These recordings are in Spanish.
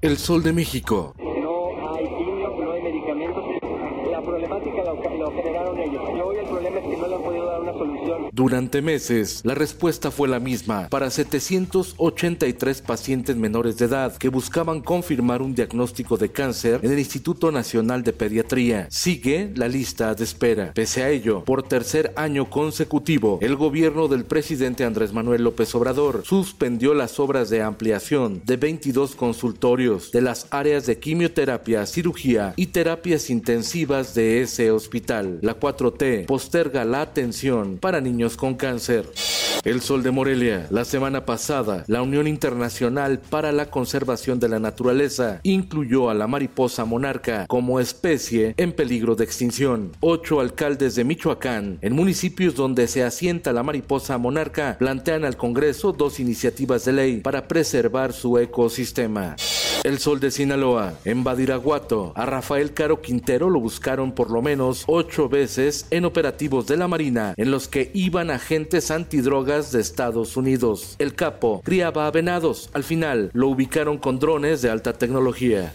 El Sol de México. Durante meses, la respuesta fue la misma para 783 pacientes menores de edad que buscaban confirmar un diagnóstico de cáncer en el Instituto Nacional de Pediatría. Sigue la lista de espera. Pese a ello, por tercer año consecutivo, el gobierno del presidente Andrés Manuel López Obrador suspendió las obras de ampliación de 22 consultorios de las áreas de quimioterapia, cirugía y terapias intensivas de ese hospital. La 4T posterga la atención para niños con cáncer. El Sol de Morelia. La semana pasada, la Unión Internacional para la Conservación de la Naturaleza incluyó a la mariposa monarca como especie en peligro de extinción. Ocho alcaldes de Michoacán, en municipios donde se asienta la mariposa monarca, plantean al Congreso dos iniciativas de ley para preservar su ecosistema. El Sol de Sinaloa. En Badiraguato, a Rafael Caro Quintero lo buscaron por lo menos ocho veces en operativos de la Marina en los que iban agentes antidrogas de Estados Unidos. El capo criaba a venados. Al final lo ubicaron con drones de alta tecnología.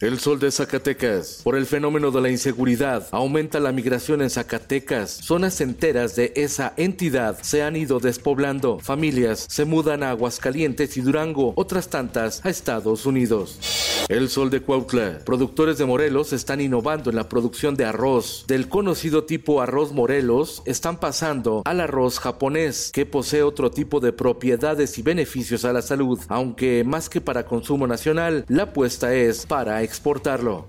El sol de Zacatecas. Por el fenómeno de la inseguridad, aumenta la migración en Zacatecas. Zonas enteras de esa entidad se han ido despoblando. Familias se mudan a Aguascalientes y Durango, otras tantas a Estados Unidos. El sol de Cuautla. Productores de Morelos están innovando en la producción de arroz. Del conocido tipo arroz Morelos, están pasando al arroz japonés, que posee otro tipo de propiedades y beneficios a la salud, aunque más que para consumo nacional, la apuesta es para exportarlo.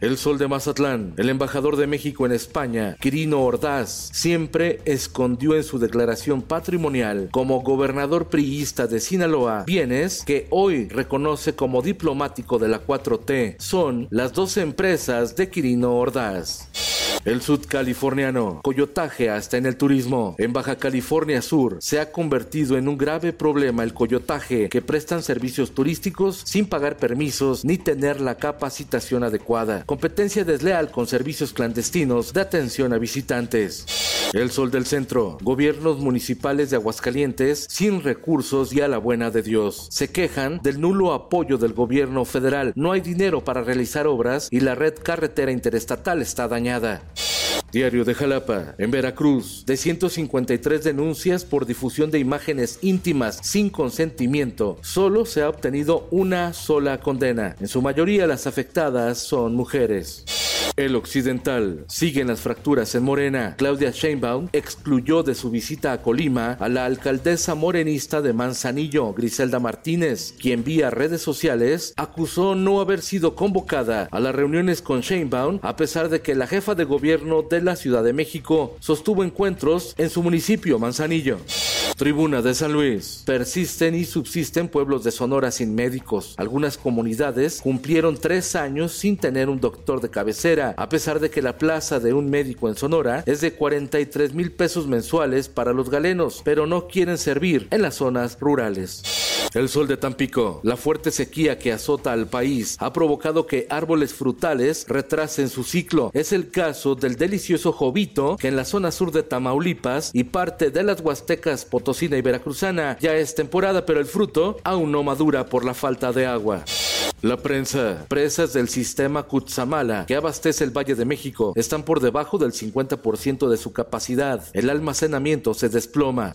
El Sol de Mazatlán, el embajador de México en España, Quirino Ordaz, siempre escondió en su declaración patrimonial como gobernador priista de Sinaloa bienes que hoy reconoce como diplomático de la 4T. Son las dos empresas de Quirino Ordaz. El sudcaliforniano, coyotaje hasta en el turismo. En Baja California Sur se ha convertido en un grave problema el coyotaje que prestan servicios turísticos sin pagar permisos ni tener la capacitación adecuada. Competencia desleal con servicios clandestinos de atención a visitantes. El Sol del Centro, gobiernos municipales de Aguascalientes sin recursos y a la buena de Dios. Se quejan del nulo apoyo del gobierno federal. No hay dinero para realizar obras y la red carretera interestatal está dañada. Diario de Jalapa, en Veracruz, de 153 denuncias por difusión de imágenes íntimas sin consentimiento, solo se ha obtenido una sola condena. En su mayoría las afectadas son mujeres. El Occidental. Siguen las fracturas en Morena. Claudia Sheinbaum excluyó de su visita a Colima a la alcaldesa morenista de Manzanillo, Griselda Martínez, quien vía redes sociales acusó no haber sido convocada a las reuniones con Sheinbaum a pesar de que la jefa de gobierno de la Ciudad de México sostuvo encuentros en su municipio, Manzanillo. Tribuna de San Luis. Persisten y subsisten pueblos de Sonora sin médicos. Algunas comunidades cumplieron tres años sin tener un doctor de cabecera, a pesar de que la plaza de un médico en Sonora es de 43 mil pesos mensuales para los galenos, pero no quieren servir en las zonas rurales. El sol de Tampico. La fuerte sequía que azota al país ha provocado que árboles frutales retrasen su ciclo. Es el caso del delicioso jovito que en la zona sur de Tamaulipas y parte de las Huastecas Potosina y Veracruzana ya es temporada, pero el fruto aún no madura por la falta de agua. La prensa. Presas del sistema Cutzamala, que abastece el Valle de México, están por debajo del 50% de su capacidad. El almacenamiento se desploma.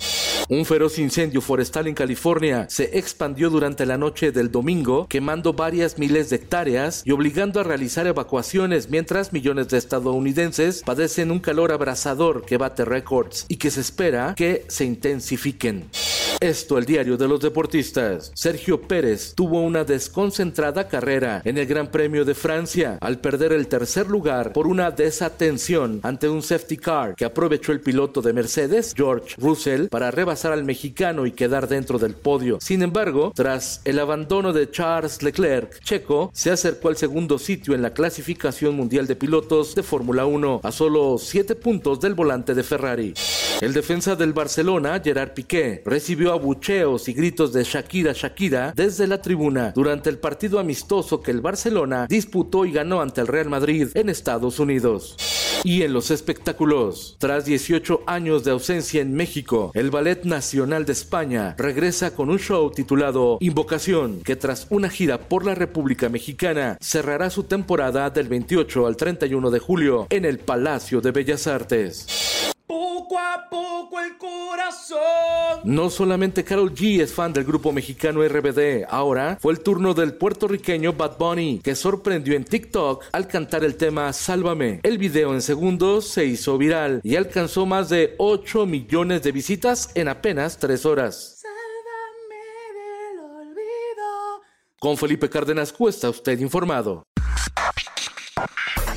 Un feroz incendio forestal en California se expandió durante la noche del domingo, quemando varias miles de hectáreas y obligando a realizar evacuaciones mientras millones de estadounidenses padecen un calor abrasador que bate récords y que se espera que se intensifiquen. Esto el diario de los deportistas. Sergio Pérez tuvo una desconcentrada carrera en el Gran Premio de Francia al perder el tercer lugar por una desatención ante un safety car que aprovechó el piloto de Mercedes, George Russell, para rebasar al mexicano y quedar dentro del podio. Sin embargo, tras el abandono de Charles Leclerc, Checo se acercó al segundo sitio en la clasificación mundial de pilotos de Fórmula 1 a solo 7 puntos del volante de Ferrari. El defensa del Barcelona, Gerard Piqué, recibió abucheos y gritos de Shakira Shakira desde la tribuna durante el partido amistoso que el Barcelona disputó y ganó ante el Real Madrid en Estados Unidos. Y en los espectáculos, tras 18 años de ausencia en México, el Ballet Nacional de España regresa con un show titulado Invocación, que tras una gira por la República Mexicana cerrará su temporada del 28 al 31 de julio en el Palacio de Bellas Artes. Poco a poco el corazón. No solamente Carol G es fan del grupo mexicano RBD, ahora fue el turno del puertorriqueño Bad Bunny, que sorprendió en TikTok al cantar el tema Sálvame. El video en segundos se hizo viral y alcanzó más de 8 millones de visitas en apenas 3 horas. Sálvame del olvido. Con Felipe Cárdenas Cuesta, usted informado.